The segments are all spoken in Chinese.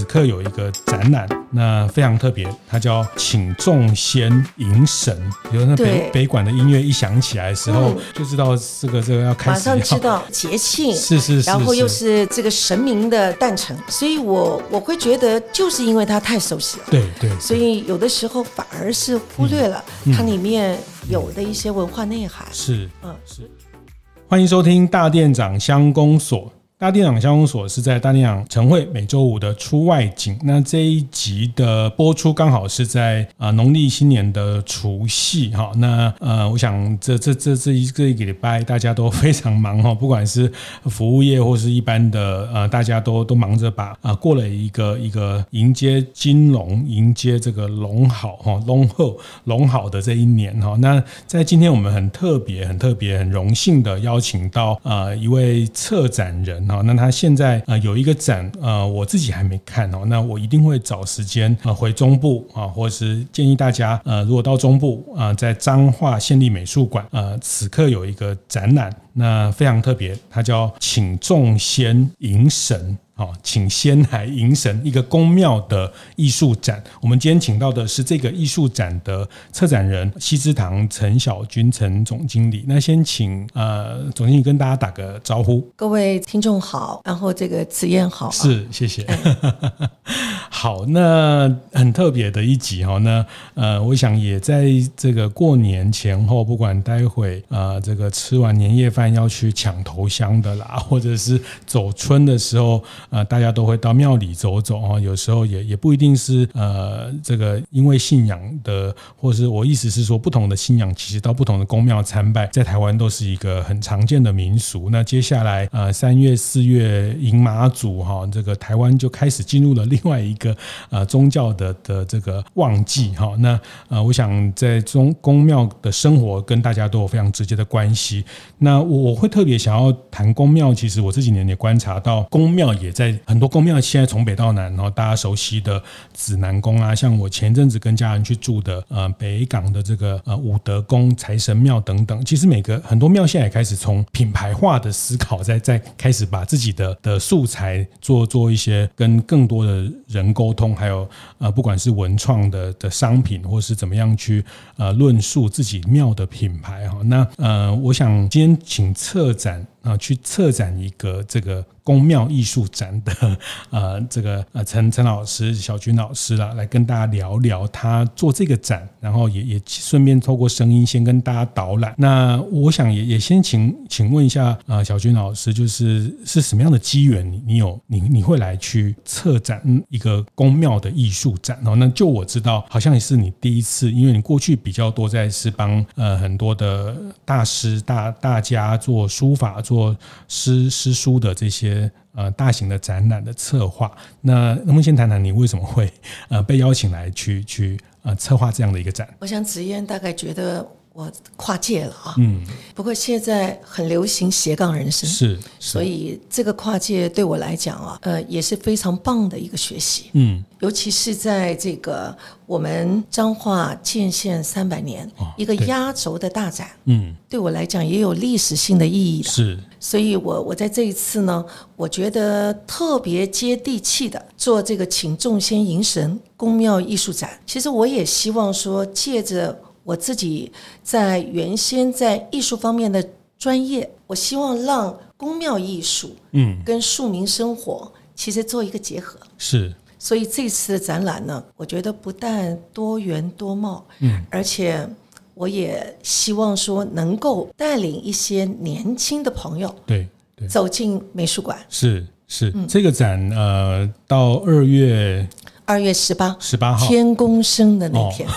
呃，此刻有一个展览，那非常特别，它叫“请众仙迎神”。比如那北北馆的音乐一响起来的时候，嗯、就知道这个这个要开始。马上知道节庆，是是然后又是这个神明的诞辰，所以我我会觉得，就是因为它太熟悉了，对对，对，所以有的时候反而是忽略了它里面有的一些文化内涵。嗯、是，嗯是。欢迎收听大店长乡公所。大店长乡公所是在大店长晨会每周五的出外景。那这一集的播出刚好是在啊农历新年的除夕哈。那呃，我想这这这这一这一个礼拜大家都非常忙哈，不管是服务业或是一般的呃，大家都都忙着把啊过了一个一个迎接金龙、迎接这个龙好哈龙后龙好的这一年哈。那在今天我们很特别、很特别、很荣幸的邀请到啊一位策展人。好，那他现在呃有一个展，呃我自己还没看哦，那我一定会找时间呃回中部啊，或者是建议大家呃如果到中部啊，在彰化县立美术馆呃此刻有一个展览，那非常特别，它叫请众仙迎神。好，请仙来迎神，一个宫庙的艺术展。我们今天请到的是这个艺术展的策展人西之堂陈小军陈总经理。那先请呃总经理跟大家打个招呼。各位听众好，然后这个子燕好。是，谢谢。嗯、好，那很特别的一集哈。那呃，我想也在这个过年前后，不管待会啊、呃，这个吃完年夜饭要去抢头香的啦，或者是走春的时候。呃，大家都会到庙里走走啊，有时候也也不一定是呃，这个因为信仰的，或是我意思是说，不同的信仰其实到不同的宫庙参拜，在台湾都是一个很常见的民俗。那接下来呃，三月四月迎妈祖哈，这个台湾就开始进入了另外一个呃宗教的的这个旺季哈。那呃，我想在中宫庙的生活跟大家都有非常直接的关系。那我我会特别想要谈宫庙，其实我这几年也观察到宫庙也在。在很多宫庙，现在从北到南，然后大家熟悉的紫南宫啊，像我前阵子跟家人去住的呃北港的这个呃武德宫财神庙等等，其实每个很多庙现在也开始从品牌化的思考，在在开始把自己的的素材做做一些跟更多的人沟通，还有呃不管是文创的的商品，或是怎么样去呃论述自己庙的品牌哈。那呃，我想今天请策展。啊，去策展一个这个宫庙艺术展的呃，这个呃陈陈老师、小军老师啦，来跟大家聊聊他做这个展，然后也也顺便透过声音先跟大家导览。那我想也也先请请问一下啊，小军老师，就是是什么样的机缘，你你有你你会来去策展一个宫庙的艺术展哦？那就我知道，好像也是你第一次，因为你过去比较多在是帮呃很多的大师大大家做书法。做诗诗书的这些呃大型的展览的策划，那能不能先谈谈你为什么会呃被邀请来去去呃策划这样的一个展？我想子燕大概觉得。我跨界了啊，嗯，不过现在很流行斜杠人生，是，是，所以这个跨界对我来讲啊，呃，也是非常棒的一个学习，嗯，尤其是在这个我们彰化建县三百年，哦，一个压轴的大展，嗯，对我来讲也有历史性的意义的，是，所以我我在这一次呢，我觉得特别接地气的做这个请众仙迎神宫庙艺术展，其实我也希望说借着。我自己在原先在艺术方面的专业，我希望让宫庙艺术，嗯，跟庶民生活其实做一个结合。是，所以这次的展览呢，我觉得不但多元多貌，嗯，而且我也希望说能够带领一些年轻的朋友，对对，走进美术馆。是是，这个展呃，到二月。二月十八，十八号。天公生的那天，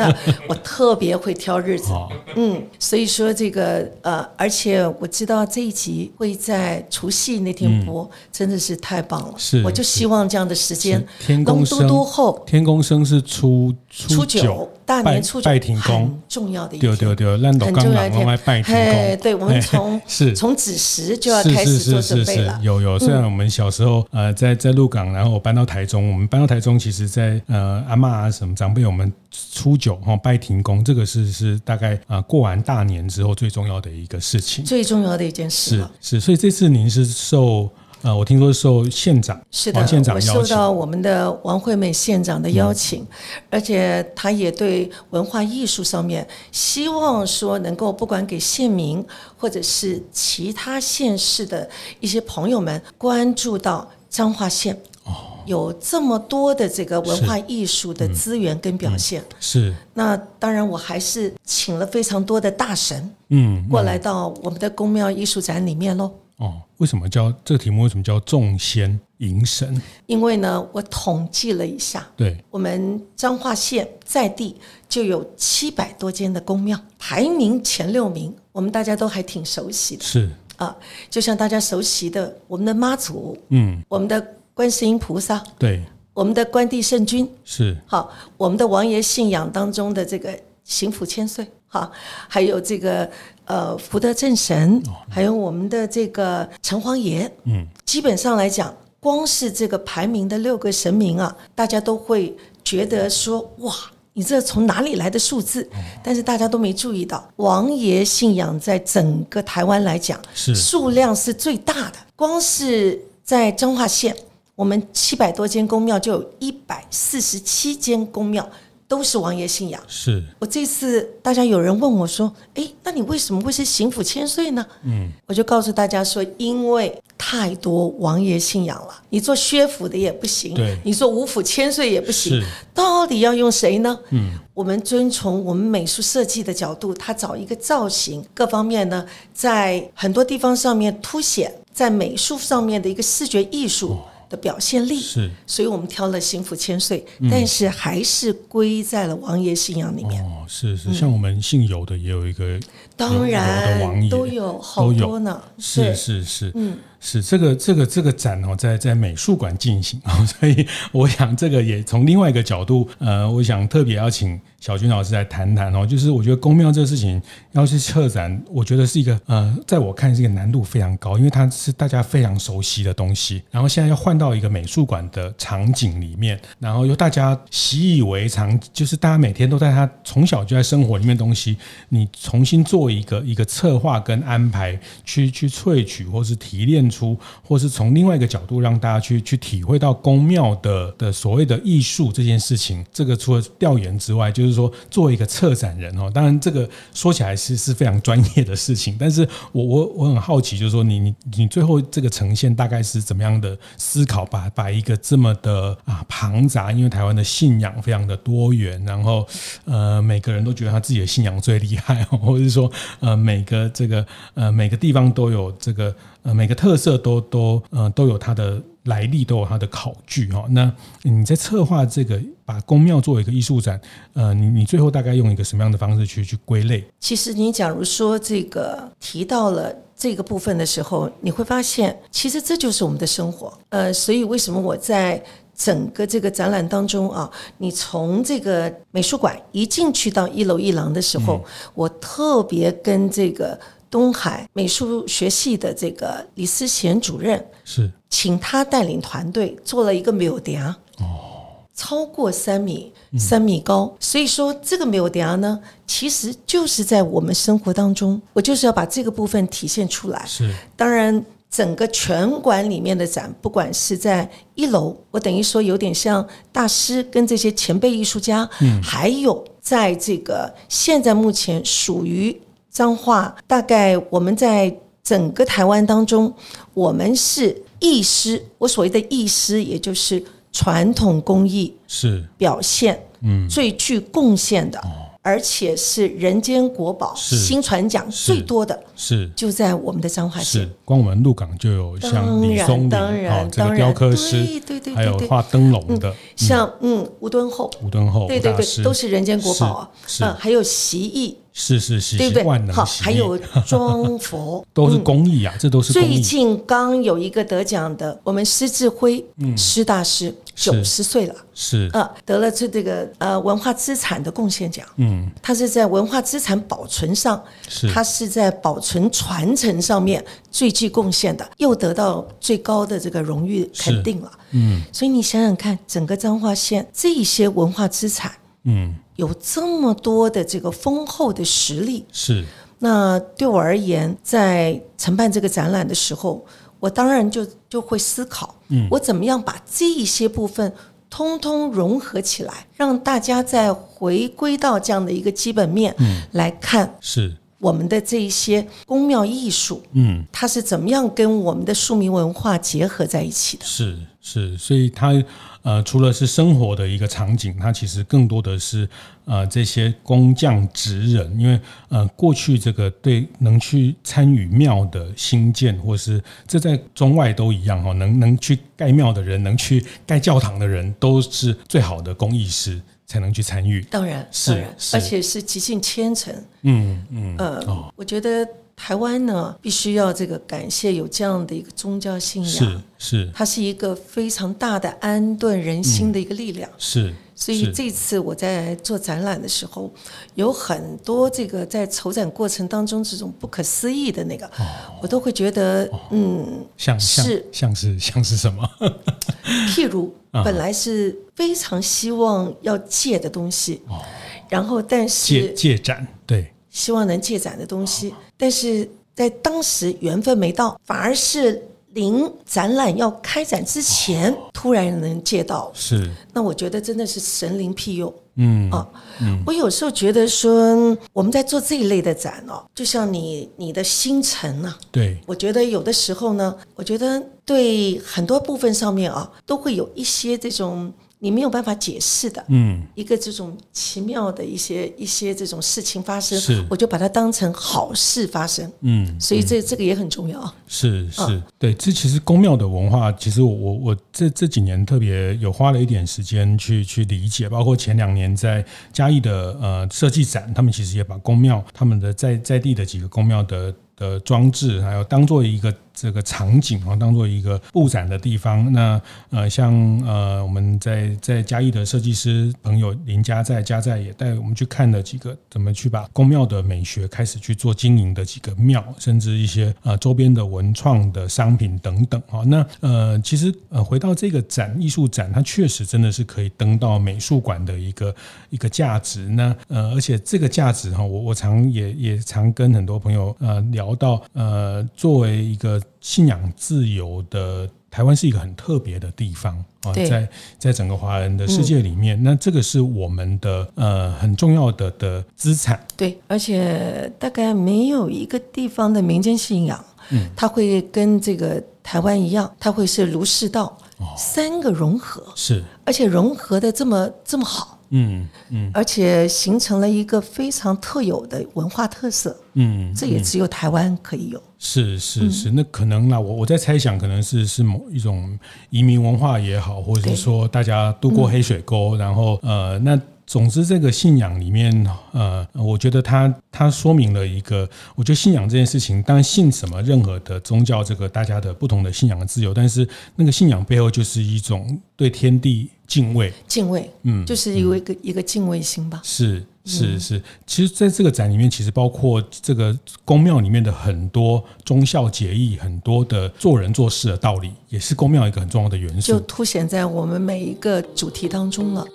我特别会挑日子，哦、嗯，所以说这个呃，而且我知道这一集会在除夕那天播，嗯、真的是太棒了。是，我就希望这样的时间天公生多多后，天公生是初初九。大年初九拜天公很重要的一天，对对对，烂斗刚刚来拜天公。对，我们从 是从子时就要开始做准备了。有有，虽然我们小时候呃在在鹿港，然后我搬到台中，我们搬到台中，其实在呃阿嬷啊什么长辈，我们初九哈拜天公，这个是是大概啊过完大年之后最重要的一个事情，最重要的一件事。是是，所以这次您是受。呃，我听说受县长是的，王县长邀请，受到我们的王惠美县长的邀请，嗯、而且他也对文化艺术上面希望说能够不管给县民或者是其他县市的一些朋友们关注到彰化县哦，有这么多的这个文化艺术的资源跟表现。是，嗯嗯、是。那当然，我还是请了非常多的大神嗯过来到我们的宫庙艺术展里面喽。哦，为什么叫这个题目？为什么叫众仙迎神？因为呢，我统计了一下，对，我们彰化县在地就有七百多间的宫庙，排名前六名，我们大家都还挺熟悉的。是啊，就像大家熟悉的我们的妈祖，嗯，我们的观世音菩萨，对，我们的关帝圣君，是好，我们的王爷信仰当中的这个行府千岁，哈，还有这个。呃，福德正神，还有我们的这个城隍爷，嗯，基本上来讲，光是这个排名的六个神明啊，大家都会觉得说，哇，你这从哪里来的数字？但是大家都没注意到，王爷信仰在整个台湾来讲，是数量是最大的。光是在彰化县，我们七百多间宫庙，就有一百四十七间宫庙。都是王爷信仰。是我这次大家有人问我说：“哎，那你为什么会是行府千岁呢？”嗯，我就告诉大家说：“因为太多王爷信仰了，你做薛府的也不行，对，你做五府千岁也不行，到底要用谁呢？”嗯，我们遵从我们美术设计的角度，他找一个造型，各方面呢，在很多地方上面凸显，在美术上面的一个视觉艺术。哦的表现力。是，所以我们挑了幸福千岁，嗯、但是还是归在了王爷信仰里面。哦，是是，像我们姓有的也有一个，嗯、当然都有好多呢。是是是，嗯。是这个这个这个展哦，在在美术馆进行啊，所以我想这个也从另外一个角度，呃，我想特别邀请小军老师来谈谈哦，就是我觉得宫庙这个事情要去策展，我觉得是一个呃，在我看是一个难度非常高，因为它是大家非常熟悉的东西，然后现在要换到一个美术馆的场景里面，然后又大家习以为常，就是大家每天都在他从小就在生活里面东西，你重新做一个一个策划跟安排，去去萃取或是提炼。出，或是从另外一个角度让大家去去体会到宫庙的的所谓的艺术这件事情。这个除了调研之外，就是说作为一个策展人哦，当然这个说起来是是非常专业的事情。但是我我我很好奇，就是说你你你最后这个呈现大概是怎么样的思考？把把一个这么的啊庞杂，因为台湾的信仰非常的多元，然后呃每个人都觉得他自己的信仰最厉害，或者是说呃每个这个呃每个地方都有这个。呃，每个特色都都呃都有它的来历，都有它的考据哈。那你在策划这个把宫庙作为一个艺术展，呃，你你最后大概用一个什么样的方式去去归类？其实你假如说这个提到了这个部分的时候，你会发现，其实这就是我们的生活。呃，所以为什么我在整个这个展览当中啊，你从这个美术馆一进去到一楼一廊的时候，嗯、我特别跟这个。东海美术学系的这个李思贤主任是，请他带领团队做了一个庙埕哦，超过三米三米高，所以说这个庙埕呢，其实就是在我们生活当中，我就是要把这个部分体现出来。是，当然整个全馆里面的展，不管是在一楼，我等于说有点像大师跟这些前辈艺术家，嗯，还有在这个现在目前属于。彰化大概我们在整个台湾当中，我们是艺师。我所谓的艺师，也就是传统工艺是。表现，嗯，最具贡献的，而且是人间国宝，新传奖最多的，是。就在我们的彰化县。光我们鹿港就有像李松林啊，这个雕刻师，对对对，还有画灯笼的，像嗯吴敦厚，吴敦厚，对对对，都是人间国宝啊，是，还有习艺。是是是，对不对？好，还有装佛，都是工艺啊，这都是。最近刚有一个得奖的，我们施志辉，嗯，施大师九十岁了，是。啊，得了这这个呃文化资产的贡献奖，嗯，他是在文化资产保存上，是。他是在保存传承上面最具贡献的，又得到最高的这个荣誉肯定了，嗯，所以你想想看，整个彰化县这一些文化资产，嗯。有这么多的这个丰厚的实力，是。那对我而言，在承办这个展览的时候，我当然就就会思考，嗯，我怎么样把这一些部分通通融合起来，让大家再回归到这样的一个基本面，嗯，来看，是我们的这一些宫庙艺术，嗯，它是怎么样跟我们的庶民文化结合在一起的？是是，所以它。呃，除了是生活的一个场景，它其实更多的是呃这些工匠职人，因为呃过去这个对能去参与庙的兴建，或是这在中外都一样哈，能能去盖庙的人，能去盖教堂的人，都是最好的工艺师才能去参与。当然，是，而且是极尽虔诚。嗯嗯，呃，哦、我觉得。台湾呢，必须要这个感谢有这样的一个宗教信仰，是是，它是一个非常大的安顿人心的一个力量，嗯、是。所以这次我在做展览的时候，有很多这个在筹展过程当中这种不可思议的那个，哦、我都会觉得，哦、嗯，像是。像是像是什么？譬如本来是非常希望要借的东西，哦、然后但是借借展对。希望能借展的东西，但是在当时缘分没到，反而是临展览要开展之前，突然能借到。是，那我觉得真的是神灵庇佑。嗯啊，嗯，我有时候觉得说，我们在做这一类的展哦，就像你你的星辰啊，对，我觉得有的时候呢，我觉得对很多部分上面啊，都会有一些这种。你没有办法解释的，嗯，一个这种奇妙的一些一些这种事情发生，是，我就把它当成好事发生，嗯，所以这这个也很重要。是是，对，这其实宫庙的文化，其实我我我这这几年特别有花了一点时间去去理解，包括前两年在嘉义的呃设计展，他们其实也把宫庙他们的在在地的几个宫庙的的装置，还有当做一个。这个场景啊，当做一个布展的地方。那呃，像呃，我们在在嘉义的设计师朋友林家在家在也带我们去看了几个怎么去把宫庙的美学开始去做经营的几个庙，甚至一些呃周边的文创的商品等等啊。那呃，其实呃，回到这个展艺术展，它确实真的是可以登到美术馆的一个一个价值。那呃，而且这个价值哈，我我常也也常跟很多朋友呃聊到呃，作为一个。信仰自由的台湾是一个很特别的地方啊，在在整个华人的世界里面，那这个是我们的呃很重要的的资产。对，而且大概没有一个地方的民间信仰，嗯，它会跟这个台湾一样，它会是儒释道三个融合，是，而且融合的这么这么好。嗯嗯，而且形成了一个非常特有的文化特色。嗯，这也只有台湾可以有。是是是，那可能啦，我我在猜想，可能是是某一种移民文化也好，或者是说大家渡过黑水沟，然后呃那。总之，这个信仰里面，呃，我觉得它它说明了一个，我觉得信仰这件事情，当然信什么，任何的宗教，这个大家的不同的信仰的自由，但是那个信仰背后就是一种对天地敬畏，敬畏，嗯，就是一个一个一个敬畏心吧。是是是，其实在这个展里面，其实包括这个宫庙里面的很多忠孝节义，很多的做人做事的道理，也是宫庙一个很重要的元素，就凸显在我们每一个主题当中了。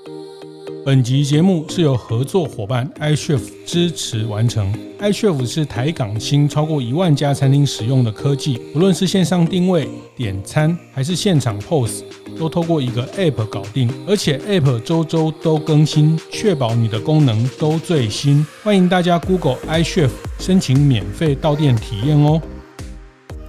本集节目是由合作伙伴 iCHEF 支持完成。iCHEF 是台港新超过一万家餐厅使用的科技，无论是线上定位、点餐，还是现场 POS，都透过一个 App 搞定，而且 App 周周都更新，确保你的功能都最新。欢迎大家 Google iCHEF 申请免费到店体验哦。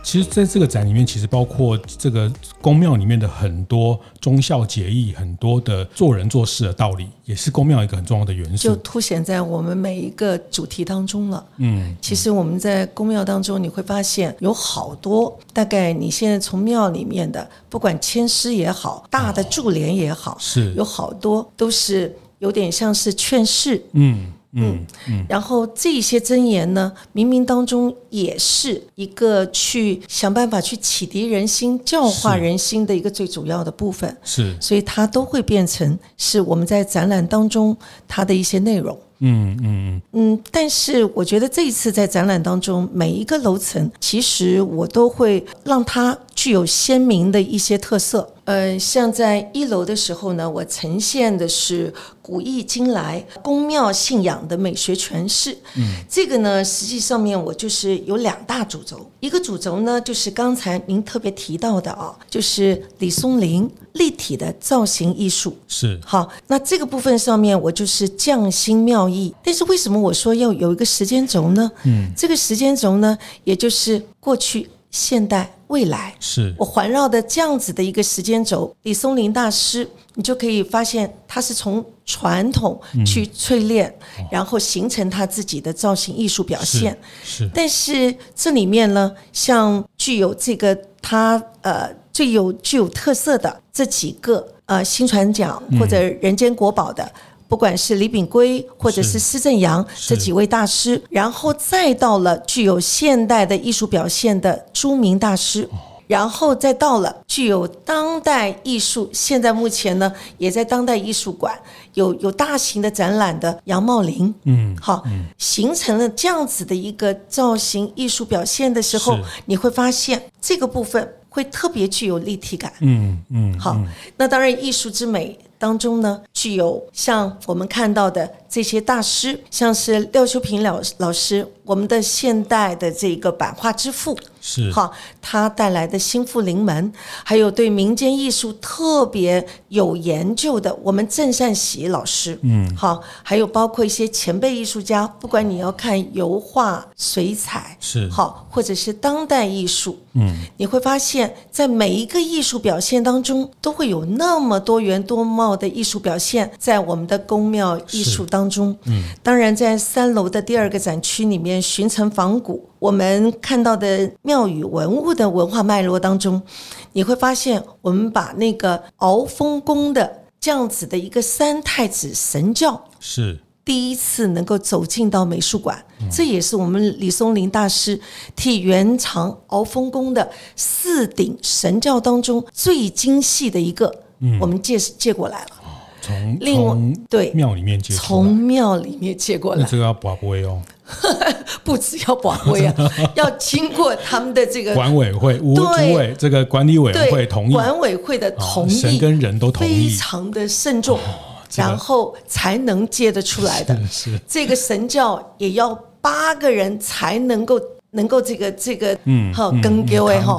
其实在这个展里面，其实包括这个宫庙里面的很多忠孝节义，很多的做人做事的道理，也是宫庙一个很重要的元素，就凸显在我们每一个主题当中了。嗯，其实我们在宫庙当中，你会发现有好多，大概你现在从庙里面的，不管签诗也好，大的柱联也好，哦、是有好多都是有点像是劝世。嗯。嗯嗯，然后这些箴言呢，冥冥当中也是一个去想办法去启迪人心、教化人心的一个最主要的部分。是，所以它都会变成是我们在展览当中它的一些内容。嗯嗯嗯嗯，但是我觉得这一次在展览当中，每一个楼层其实我都会让它具有鲜明的一些特色。呃，像在一楼的时候呢，我呈现的是古意今来宫庙信仰的美学诠释。嗯，这个呢，实际上面我就是有两大主轴，一个主轴呢就是刚才您特别提到的啊，就是李松林立体的造型艺术。是，好，那这个部分上面我就是匠心妙意。但是为什么我说要有一个时间轴呢？嗯，这个时间轴呢，也就是过去。现代、未来，是我环绕的这样子的一个时间轴。李松林大师，你就可以发现，他是从传统去淬炼，嗯、然后形成他自己的造型艺术表现。是，是但是这里面呢，像具有这个他呃最有具有特色的这几个呃新传奖或者人间国宝的。嗯不管是李炳圭或者是。施正阳这几位大师，然后再到了具有现代的艺术表现的朱明大师，然后再到了具有当代艺术，现在目前呢也在当代艺术馆有有大型的展览的杨茂林，嗯，好，形成了这样子的一个造型艺术表现的时候，你会发现这个部分会特别具有立体感，嗯嗯，好，那当然艺术之美。当中呢，具有像我们看到的这些大师，像是廖修平老老师，我们的现代的这个版画之父。是。好，他带来的心腹临门，还有对民间艺术特别有研究的我们郑善喜老师，嗯，好，还有包括一些前辈艺术家，不管你要看油画、水彩，是。好，或者是当代艺术，嗯，你会发现在每一个艺术表现当中，都会有那么多元多貌的艺术表现，在我们的宫庙艺术当中，嗯，当然在三楼的第二个展区里面，巡城仿古。我们看到的庙宇文物的文化脉络当中，你会发现，我们把那个鳌峰宫的这样子的一个三太子神教是。第一次能够走进到美术馆，这也是我们李松林大师替原藏鳌峰宫的四顶神教当中最精细的一个，我们借借过来了。从另外对庙里面借，从庙里面借过来，这个要跋杯哦。不只要保会啊，要经过他们的这个管委会、五组委这个管理委员会同意，管委会的同意，神跟人都同意，非常的慎重，然后才能借得出来的。是这个神教也要八个人才能够。能够这个这个嗯哈跟各位哈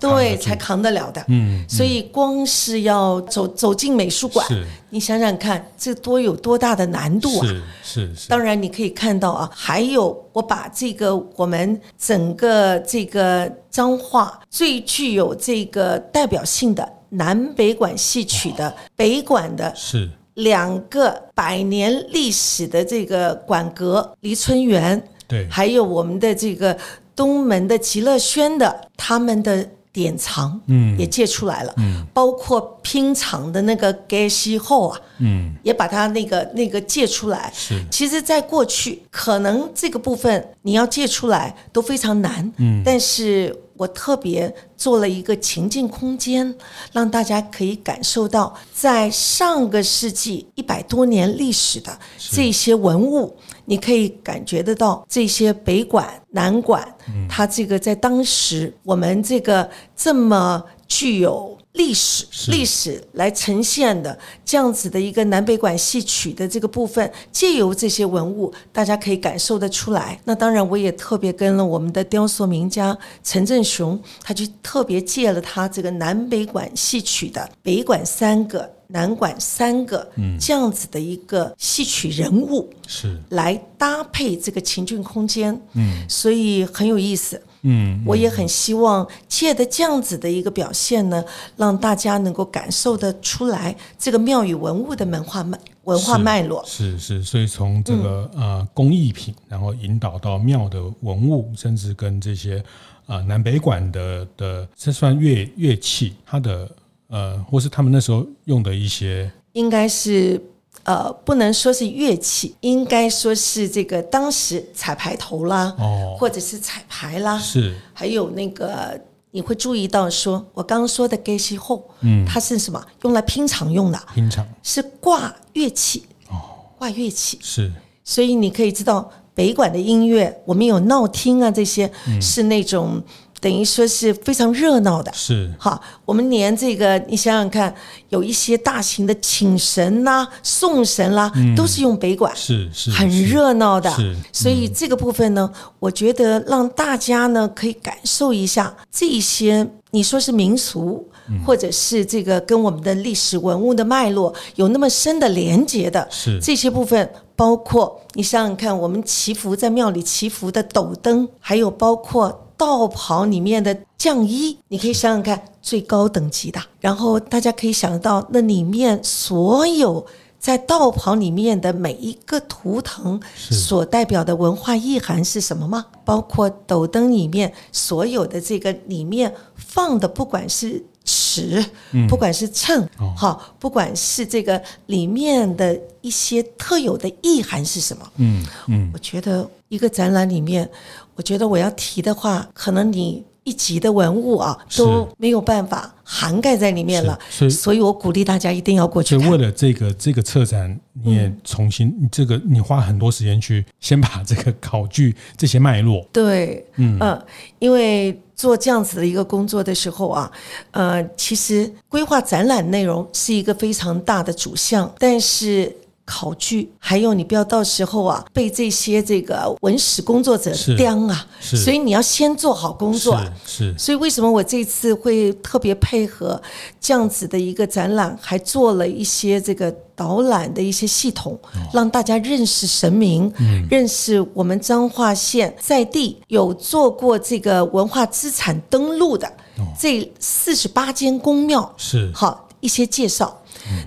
对才扛得了的嗯，所以光是要走走进美术馆，你想想看，这多有多大的难度啊！是是。当然你可以看到啊，还有我把这个我们整个这个彰化最具有这个代表性的南北管戏曲的北管的是两个百年历史的这个馆阁黎春元。对，还有我们的这个东门的极乐轩的他们的典藏，嗯，也借出来了，嗯，包括拼场的那个盖西后啊，嗯，也把它那个那个借出来。是，其实，在过去可能这个部分你要借出来都非常难，嗯，但是我特别做了一个情境空间，让大家可以感受到，在上个世纪一百多年历史的这些文物。你可以感觉得到这些北管、南管，它这个在当时我们这个这么具有历史历史来呈现的这样子的一个南北管戏曲的这个部分，借由这些文物，大家可以感受得出来。那当然，我也特别跟了我们的雕塑名家陈振雄，他就特别借了他这个南北管戏曲的北管三个。南管三个这样子的一个戏曲人物，是来搭配这个情境空间，嗯，所以很有意思。嗯，我也很希望借的这样子的一个表现呢，让大家能够感受得出来这个庙宇文物的文化脉文化脉络。是是，是，所以从这个、嗯、呃工艺品，然后引导到庙的文物，甚至跟这些啊、呃、南北管的的这算乐乐器，它的呃或是他们那时候用的一些，应该是。呃，不能说是乐器，应该说是这个当时彩排头啦，哦，或者是彩排啦，是，还有那个你会注意到说，说我刚刚说的盖西后，嗯，它是什么？用来拼场用的，拼场是挂乐器，哦，挂乐器是，所以你可以知道北管的音乐，我们有闹听啊，这些、嗯、是那种。等于说是非常热闹的，是好。我们连这个，你想想看，有一些大型的请神送神啦、啊嗯，都是用北管，是是，很热闹的。是，所以这个部分呢，我觉得让大家呢可以感受一下这些，你说是民俗，或者是这个跟我们的历史文物的脉络有那么深的连接的，是这些部分，包括你想想看，我们祈福在庙里祈福的斗灯，还有包括。道袍里面的将衣，你可以想想看，最高等级的。然后大家可以想到，那里面所有在道袍里面的每一个图腾所代表的文化意涵是什么吗？包括斗灯里面所有的这个里面放的，不管是尺，不管是秤，好，不管是这个里面的一些特有的意涵是什么？嗯嗯，我觉得一个展览里面。我觉得我要提的话，可能你一级的文物啊都没有办法涵盖在里面了，所以，所以我鼓励大家一定要过去。所以为了这个这个策展，你也重新，嗯、这个你花很多时间去先把这个考据这些脉络。对，嗯嗯，因为做这样子的一个工作的时候啊，呃，其实规划展览内容是一个非常大的主项，但是。考据，还有你不要到时候啊被这些这个文史工作者刁啊，所以你要先做好工作。是，是，所以为什么我这次会特别配合这样子的一个展览，还做了一些这个导览的一些系统，哦、让大家认识神明、嗯，认识我们彰化县在地有做过这个文化资产登录的这四十八间宫庙，是。好一些介绍。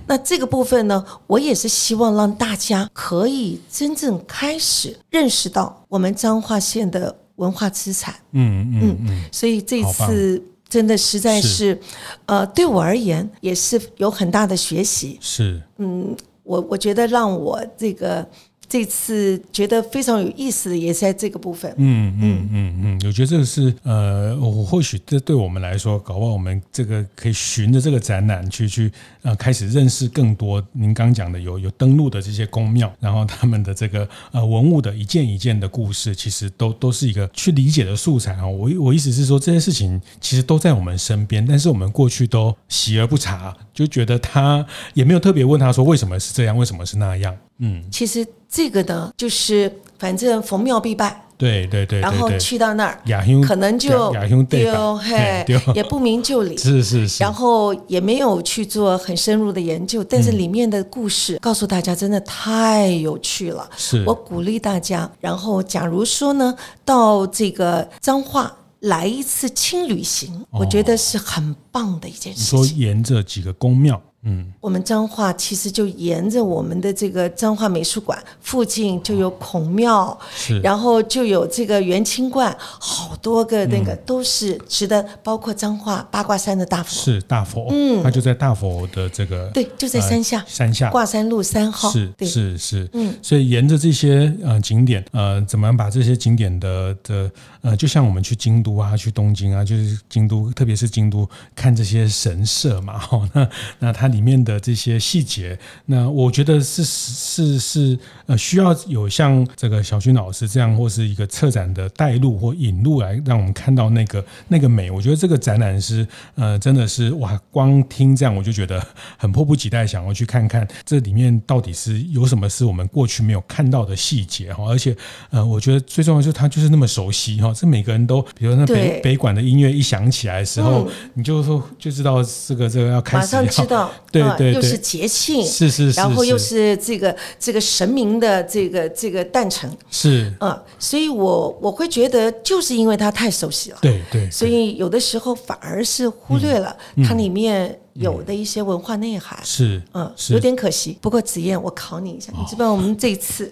那这个部分呢，我也是希望让大家可以真正开始认识到我们彰化县的文化资产。嗯嗯嗯。所以这次真的实在是，是呃，对我而言也是有很大的学习。是。嗯，我我觉得让我这个。这次觉得非常有意思的也是在这个部分。嗯嗯嗯嗯，我觉得这个是呃，我或许这对我们来说，搞不好我们这个可以循着这个展览去去呃，开始认识更多您刚讲的有有登录的这些宫庙，然后他们的这个呃文物的一件一件的故事，其实都都是一个去理解的素材啊。我我意思是说，这些事情其实都在我们身边，但是我们过去都习而不察，就觉得他也没有特别问他说为什么是这样，为什么是那样。嗯，其实这个呢，就是反正逢庙必拜，对对对，然后去到那儿，可能就丢 嘿，也不明就里，是是是，然后也没有去做很深入的研究，但是里面的故事告诉大家，真的太有趣了。是。我鼓励大家，然后假如说呢，到这个彰化来一次轻旅行，我觉得是很棒的一件事情。你说沿着几个宫庙。嗯，我们彰化其实就沿着我们的这个彰化美术馆附近就有孔庙，是，然后就有这个元清观，好多个那个都是值得，包括彰化八卦山的大佛，是大佛，嗯，它就在大佛的这个，对，就在山下，山下。挂山路三号，是是是，嗯，所以沿着这些呃景点，呃，怎么样把这些景点的的呃，就像我们去京都啊，去东京啊，就是京都，特别是京都看这些神社嘛，哈，那那它。里面的这些细节，那我觉得是是是呃，需要有像这个小君老师这样，或是一个策展的带路或引路来让我们看到那个那个美。我觉得这个展览是呃，真的是哇，光听这样我就觉得很迫不及待，想要去看看这里面到底是有什么是我们过去没有看到的细节哈。而且呃，我觉得最重要就是它就是那么熟悉哈，这每个人都，比如那北北管的音乐一响起来的时候，嗯、你就说就知道这个这个要开始要。对对，又是节庆，是是是，然后又是。这个这个神明的这个这个诞辰，是。啊，所以我我会觉得，就是因为它太熟悉了，对对，所以有的时候反而是忽略了它里面有的一些文化内涵，是嗯，有点可惜。不过子燕，我考你一下，你知道我们这一次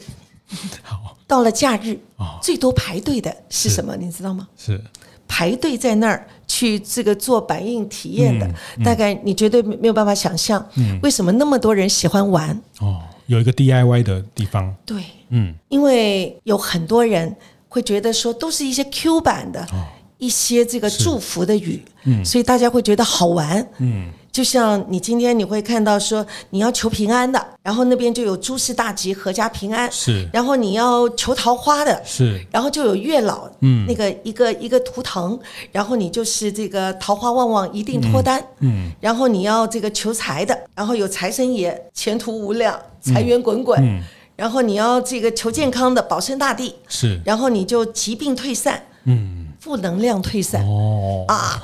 到了假日，最多排队的是。什么？你知道吗？是。排队在那儿去这个做版印体验的，嗯嗯、大概你绝对没有办法想象，为什么那么多人喜欢玩？嗯、哦，有一个 DIY 的地方。对，嗯，因为有很多人会觉得说，都是一些 Q 版的，哦、一些这个祝福的语，嗯，所以大家会觉得好玩，嗯。就像你今天你会看到说你要求平安的，然后那边就有诸事大吉、阖家平安。是。然后你要求桃花的，是。然后就有月老，嗯，那个一个一个图腾，然后你就是这个桃花旺旺，一定脱单。嗯。然后你要这个求财的，然后有财神爷，前途无量，财源滚滚。嗯。然后你要这个求健康的，保身大帝。是。然后你就疾病退散。嗯。负能量退散。哦。啊，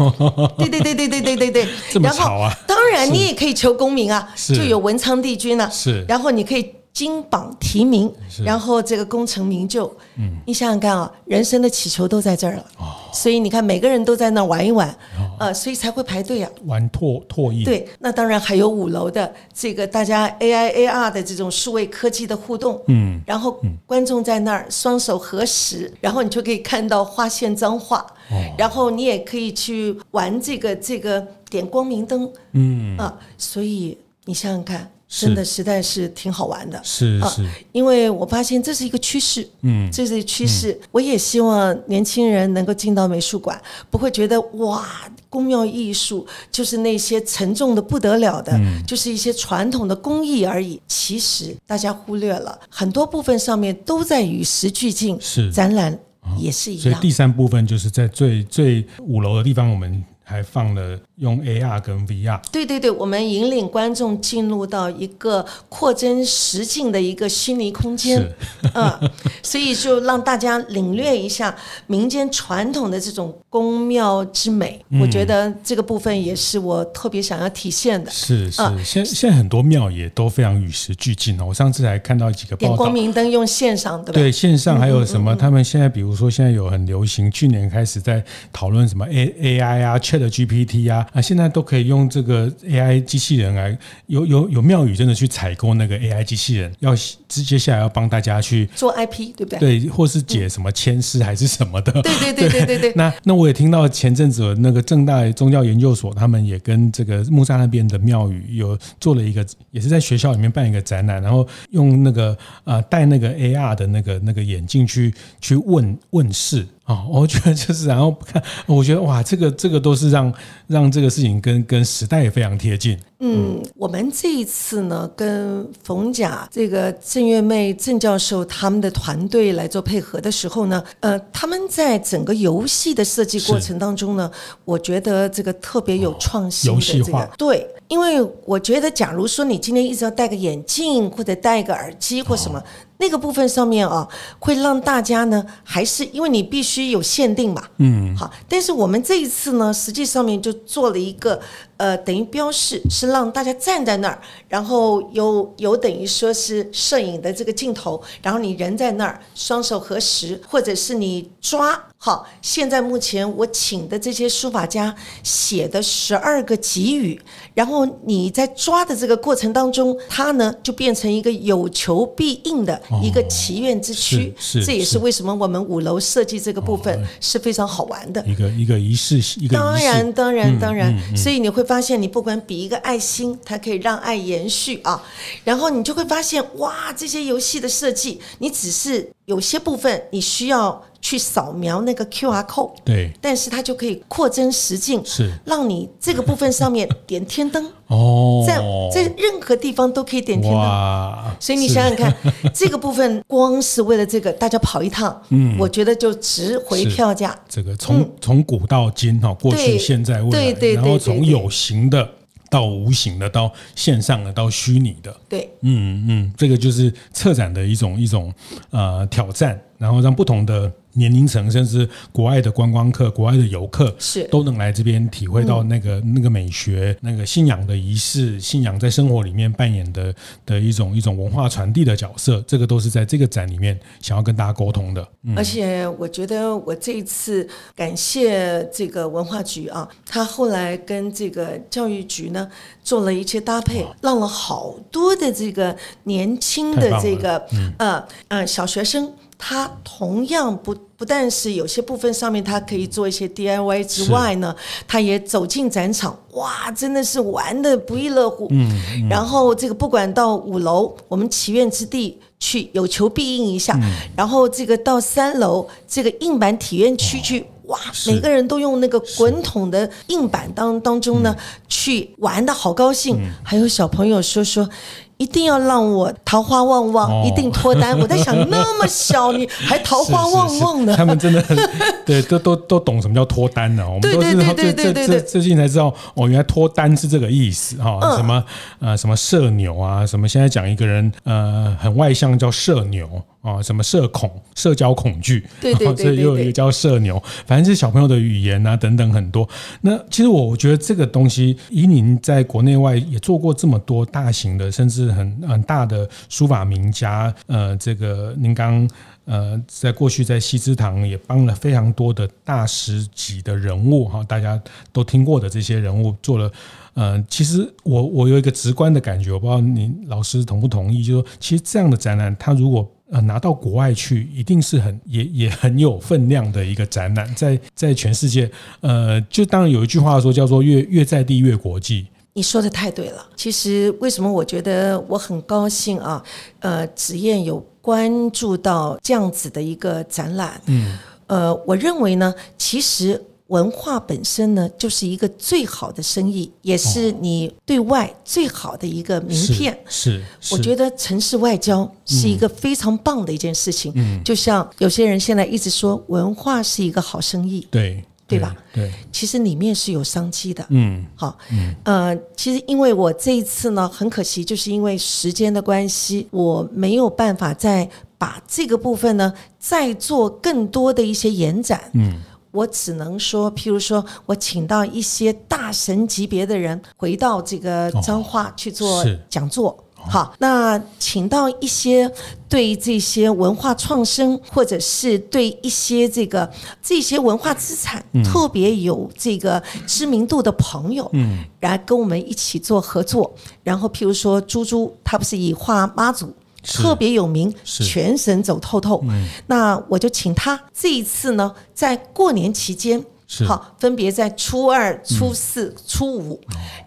对对对对对对对对，这么巧啊！当然你也可以求功名啊，就有文昌帝君了，是，然后你可以。金榜题名，然后这个功成名就，嗯，你想想看啊，人生的祈求都在这儿了，哦，所以你看每个人都在那玩一玩，哦，呃，所以才会排队啊，玩拓拓印，对，那当然还有五楼的这个大家 AI AR 的这种数位科技的互动，嗯，然后观众在那儿双手合十，然后你就可以看到画线脏话，哦，然后你也可以去玩这个这个点光明灯，嗯。啊，所以你想想看。真的实在是挺好玩的，是是、啊，因为我发现这是一个趋势，嗯，这是趋势。嗯、我也希望年轻人能够进到美术馆，不会觉得哇，宫庙艺术就是那些沉重的不得了的，嗯、就是一些传统的工艺而已。其实大家忽略了很多部分上面都在与时俱进，是展览也是一样。所以第三部分就是在最最五楼的地方，我们。还放了用 AR 跟 VR，对对对，我们引领观众进入到一个扩增实境的一个虚拟空间，嗯，所以就让大家领略一下民间传统的这种宫庙之美。嗯、我觉得这个部分也是我特别想要体现的。是是，嗯、现现在很多庙也都非常与时俱进哦。我上次还看到几个报道，点光明灯用线上对吧？对，线上还有什么？他们现在比如说现在有很流行，去年开始在讨论什么 A AI 啊。的 GPT 啊啊，现在都可以用这个 AI 机器人来，有有有庙宇真的去采购那个 AI 机器人，要直接下来要帮大家去做 IP，对不对？对，或是解什么签诗还是什么的。对对对对对对。那那我也听到前阵子那个正大宗教研究所，他们也跟这个木栅那边的庙宇有做了一个，也是在学校里面办一个展览，然后用那个呃戴那个 AR 的那个那个眼镜去去问问事。哦，我觉得就是，然后看，我觉得哇，这个这个都是让让这个事情跟跟时代也非常贴近。嗯，我们这一次呢，跟冯甲这个郑月妹郑教授他们的团队来做配合的时候呢，呃，他们在整个游戏的设计过程当中呢，我觉得这个特别有创新的这个、游戏化。对，因为我觉得，假如说你今天一直要戴个眼镜或者戴个耳机或什么。哦那个部分上面啊，会让大家呢，还是因为你必须有限定嘛，嗯，好，但是我们这一次呢，实际上面就做了一个，呃，等于标示是让大家站在那儿，然后有有等于说是摄影的这个镜头，然后你人在那儿，双手合十，或者是你抓。好，现在目前我请的这些书法家写的十二个吉语，然后你在抓的这个过程当中，它呢就变成一个有求必应的一个祈愿之区。哦、是，是，这也是为什么我们五楼设计这个部分是非常好玩的。一个一个仪式，一个仪式。当然，当然，当然。嗯嗯嗯、所以你会发现，你不管比一个爱心，它可以让爱延续啊。然后你就会发现，哇，这些游戏的设计，你只是有些部分你需要。去扫描那个 QR code，对，但是它就可以扩增实境，是。让你这个部分上面点天灯。哦，在在任何地方都可以点天灯，所以你想想看，是。这个部分光是为了这个大家跑一趟，嗯，我觉得就值回票价。这个从从古到今哈，过去、现在、未来，对对对，然后从有形的到无形的，到线上的到虚拟的，对，嗯嗯，这个就是策展的一种一种呃挑战，然后让不同的。年龄层，甚至国外的观光客、国外的游客，是都能来这边体会到那个、嗯、那个美学、那个信仰的仪式、信仰在生活里面扮演的的一种一种文化传递的角色。这个都是在这个展里面想要跟大家沟通的。嗯、而且我觉得我这一次感谢这个文化局啊，他后来跟这个教育局呢做了一些搭配，让了好多的这个年轻的这个嗯呃，呃小学生。他同样不不但是有些部分上面他可以做一些 DIY 之外呢，他也走进展场，哇，真的是玩的不亦乐乎。嗯，嗯，然后这个不管到五楼，我们祈愿之地去有求必应一下，嗯，然后这个到三楼这个硬板体验区去，哦，哇，每个人都用那个滚筒的硬板当当中呢去玩的好高兴，嗯，还有小朋友说说。一定要让我桃花旺旺，哦、一定脱单。我在想，那么小你还桃花旺旺呢？他们真的很对，都 都都懂什么叫脱单呢？我们都是这这这最近才知道哦，原来脱单是这个意思哈、哦。什么呃什么社牛啊，什么现在讲一个人呃很外向叫社牛。啊，什么社恐、社交恐惧，对对对，又有一个叫社牛，反正是小朋友的语言啊等等很多。那其实我我觉得这个东西，以您在国内外也做过这么多大型的，甚至很很大的书法名家，呃，这个您刚呃在过去在西之堂也帮了非常多的大师级的人物哈，大家都听过的这些人物做了。呃，其实我我有一个直观的感觉，我不知道您老师同不同意，就是说，其实这样的展览，它如果呃，拿到国外去，一定是很也也很有分量的一个展览，在在全世界，呃，就当然有一句话说叫做越越在地越国际。你说的太对了。其实为什么我觉得我很高兴啊？呃，子燕有关注到这样子的一个展览，嗯，呃，我认为呢，其实。文化本身呢，就是一个最好的生意，也是你对外最好的一个名片。是，是，我觉得城市外交是一个非常棒的一件事情。嗯，就像有些人现在一直说文化是一个好生意，对，对吧？对，其实里面是有商机的。嗯，好，嗯，呃，其实因为我这一次呢，很可惜，就是因为时间的关系，我没有办法再把这个部分呢，再做更多的一些延展。嗯。我只能说，譬如说，我请到一些大神级别的人回到这个彰化去做讲座，哦、好，那请到一些对这些文化创生，或者是对一些这个这些文化资产特别有这个知名度的朋友，嗯，来跟我们一起做合作。然后，譬如说，猪猪他不是以画妈祖。特别有名，全省走透透。嗯、那我就请他。这一次呢，在过年期间，好，分别在初二、初四、嗯、初五，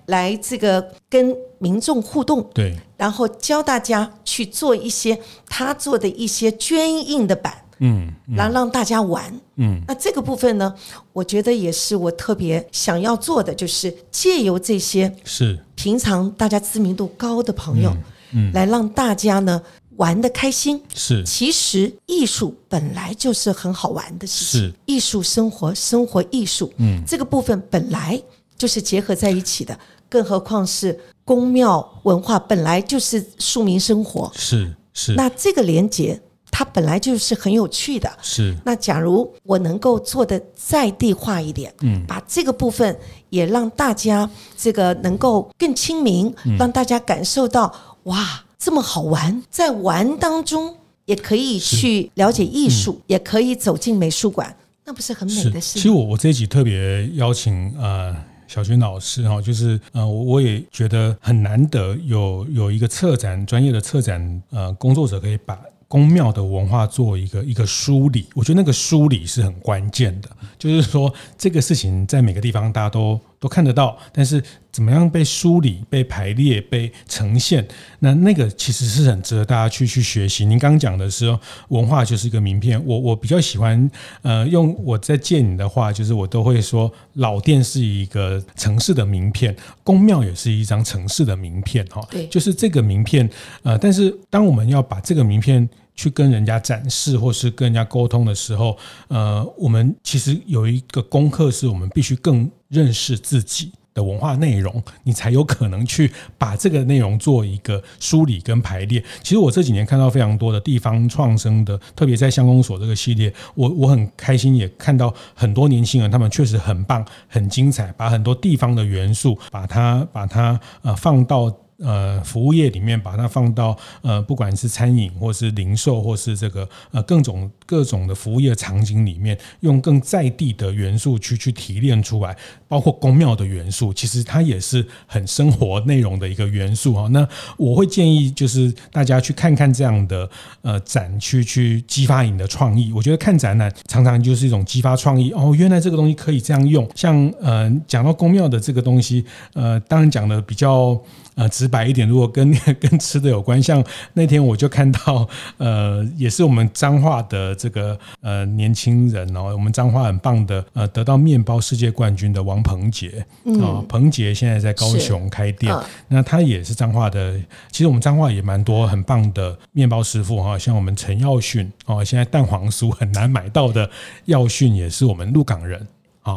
来这个跟民众互动。对，然后教大家去做一些他做的一些捐印的版，嗯，来让大家玩。嗯，那这个部分呢，我觉得也是我特别想要做的，就是借由这些是。平常大家知名度高的朋友。嗯嗯，来让大家呢玩得开心。是，其实艺术本来就是很好玩的事情。是，艺术生活，生活艺术。嗯，这个部分本来就是结合在一起的，更何况是宫庙文化本来就是庶民生活。是是，那这个连结它本来就是很有趣的。是，那假如我能够做得在地化一点，嗯，把这个部分也让大家这个能够更亲民，让大家感受到。哇，这么好玩！在玩当中也可以去了解艺术，嗯、也可以走进美术馆，那不是很美的事？其实我我这一集特别邀请呃小军老师哈，就是呃我我也觉得很难得有有一个策展专业的策展呃工作者可以把宫庙的文化做一个一个梳理，我觉得那个梳理是很关键的，就是说这个事情在每个地方大家都都看得到，但是。怎么样被梳理、被排列、被呈现？那那个其实是很值得大家去去学习。您刚讲的是文化就是一个名片，我我比较喜欢呃用我在借你的话，就是我都会说老店是一个城市的名片，宫庙也是一张城市的名片哈。对，就是这个名片呃，但是当我们要把这个名片去跟人家展示或是跟人家沟通的时候，呃，我们其实有一个功课是我们必须更认识自己。的文化内容，你才有可能去把这个内容做一个梳理跟排列。其实我这几年看到非常多的地方创生的，特别在乡公所这个系列，我我很开心，也看到很多年轻人，他们确实很棒、很精彩，把很多地方的元素，把它把它呃放到。呃，服务业里面把它放到呃，不管是餐饮或是零售，或是这个呃各种各种的服务业场景里面，用更在地的元素去去提炼出来，包括宫庙的元素，其实它也是很生活内容的一个元素啊。那我会建议就是大家去看看这样的呃展区，去激发你的创意。我觉得看展览常常就是一种激发创意哦，原来这个东西可以这样用。像呃讲到宫庙的这个东西，呃，当然讲的比较。呃，直白一点，如果跟 跟吃的有关，像那天我就看到，呃，也是我们彰化的这个呃年轻人哦，我们彰化很棒的，呃，得到面包世界冠军的王鹏杰啊，鹏杰现在在高雄开店，那他也是彰化的。其实我们彰化也蛮多很棒的面包师傅哈，像我们陈耀训哦，现在蛋黄酥很难买到的耀训也是我们鹿港人。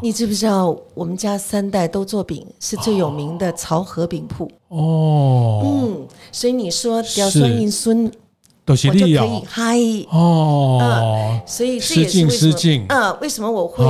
你知不知道我们家三代都做饼，是最有名的曹和饼铺哦。嗯，所以你说刁孙赢孙，我就可以嗨哦。嗯，所以这也是为什么？嗯，为什么我会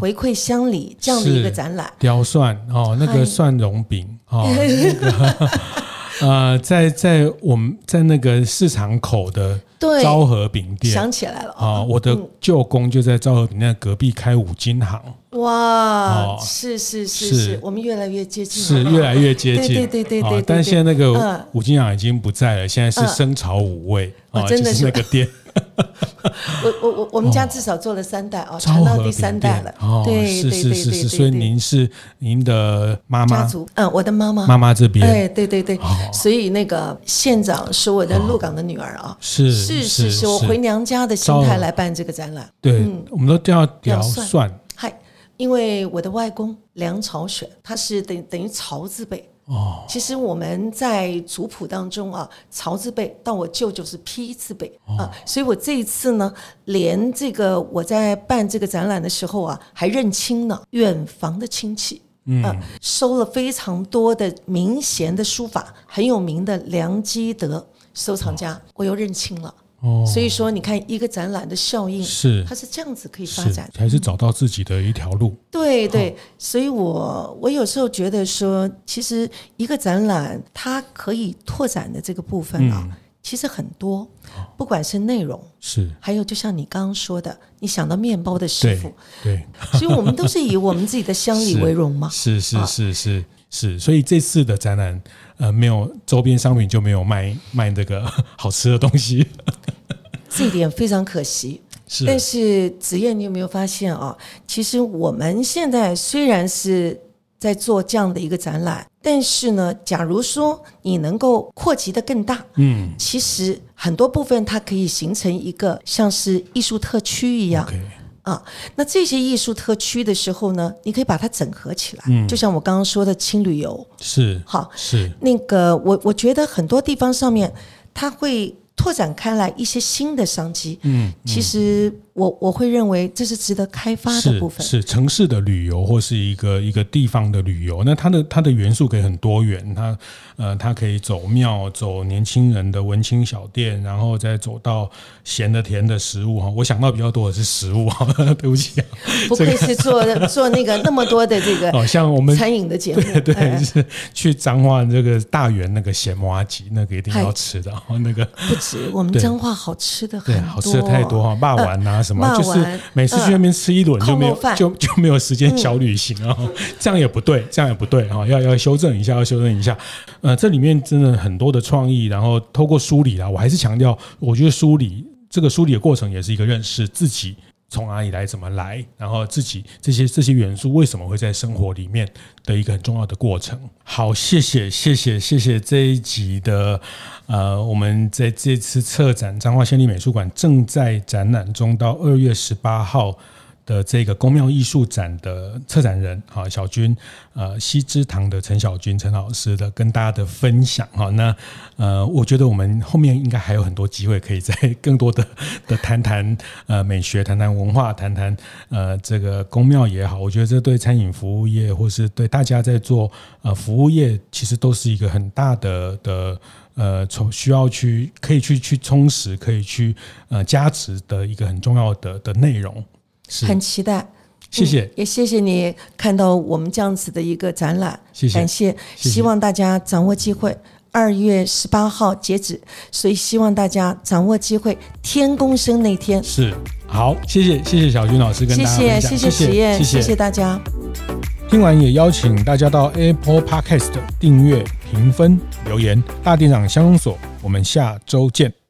回馈乡里这样的一个展览？雕蒜哦，那个蒜蓉饼哦，那个 呃，在在我们在那个市场口的。昭和饼店想起来了啊！我的舅公就在昭和饼店隔壁开五金行。哇，是是是是，我们越来越接近，是越来越接近，对对对对。但现在那个五金行已经不在了，现在是生炒五味啊，就是那个店。我我我我们家至少做了三代哦，传到第三代了。哦，对对对对，所以您是您的妈妈家族，嗯，我的妈妈。妈妈这边，哎，对对对，所以那个县长是我的鹿港的女儿啊，是是是是，我回娘家的心态来办这个展览。对，我们都叫调算，嗨，因为我的外公梁朝选，他是等等于曹字辈。哦，其实我们在族谱当中啊，曹字辈到我舅舅是丕字辈啊，所以我这一次呢，连这个我在办这个展览的时候啊，还认亲呢，远房的亲戚，嗯，收了非常多的明贤的书法，很有名的梁基德收藏家，我又认亲了。哦，所以说你看一个展览的效应是，它是这样子可以发展，还是找到自己的一条路？对对，所以我我有时候觉得说，其实一个展览它可以拓展的这个部分啊，其实很多，不管是内容是，还有就像你刚刚说的，你想到面包的师傅，对，所以我们都是以我们自己的乡里为荣嘛，是是是是是，所以这次的展览。呃，没有周边商品就没有卖卖这个 好吃的东西，这一点非常可惜。是，但是子燕，你有没有发现啊？其实我们现在虽然是在做这样的一个展览，但是呢，假如说你能够扩及的更大，嗯，其实很多部分它可以形成一个像是艺术特区一样。Okay. 啊，那这些艺术特区的时候呢，你可以把它整合起来，嗯，就像我刚刚说的轻旅游，是，好，是那个我我觉得很多地方上面，它会拓展开来一些新的商机，嗯，其实。我我会认为这是值得开发的部分，是，是城市的旅游或是一个一个地方的旅游。那它的它的元素可以很多元，它呃它可以走庙，走年轻人的文青小店，然后再走到咸的甜的食物哈。我想到比较多的是食物哈，对不起啊，不愧是做做那个那么多的这个，像我们餐饮的节目，对对，是去彰化这个大园那个咸麻吉，那个一定要吃的，那个不止我们彰化好吃的很多，好吃的太多哈，霸丸呐。什么就是每次去那边吃一轮就没有就 就没有时间小旅行啊，这样也不对，这样也不对啊，要要修正一下，要修正一下。呃，这里面真的很多的创意，然后透过梳理啦，我还是强调，我觉得梳理这个梳理的过程也是一个认识自己。从哪里来，怎么来，然后自己这些这些元素为什么会在生活里面的一个很重要的过程。好，谢谢谢谢谢谢这一集的呃，我们在这次策展彰化县立美术馆正在展览中，到二月十八号的这个宫庙艺术展的策展人哈小军，呃，西之堂的陈小军陈老师的跟大家的分享哈，那呃，我觉得我们后面应该还有很多机会可以再更多的 的谈谈呃美学，谈谈文化，谈谈呃这个宫庙也好，我觉得这对餐饮服务业或是对大家在做呃服务业，其实都是一个很大的的呃从需要去可以去去充实，可以去呃加持的一个很重要的的内容。是。很期待，谢谢、嗯，也谢谢你看到我们这样子的一个展览，谢谢，感谢，希望大家掌握机会，二月十八号截止，所以希望大家掌握机会，天公生那天。是。好，谢谢，谢谢小军老师跟大家，谢谢，谢谢实验，谢谢。大家。听完也邀请大家到 Apple Podcast 订阅、评分、留言，大店长香所，我们下周见。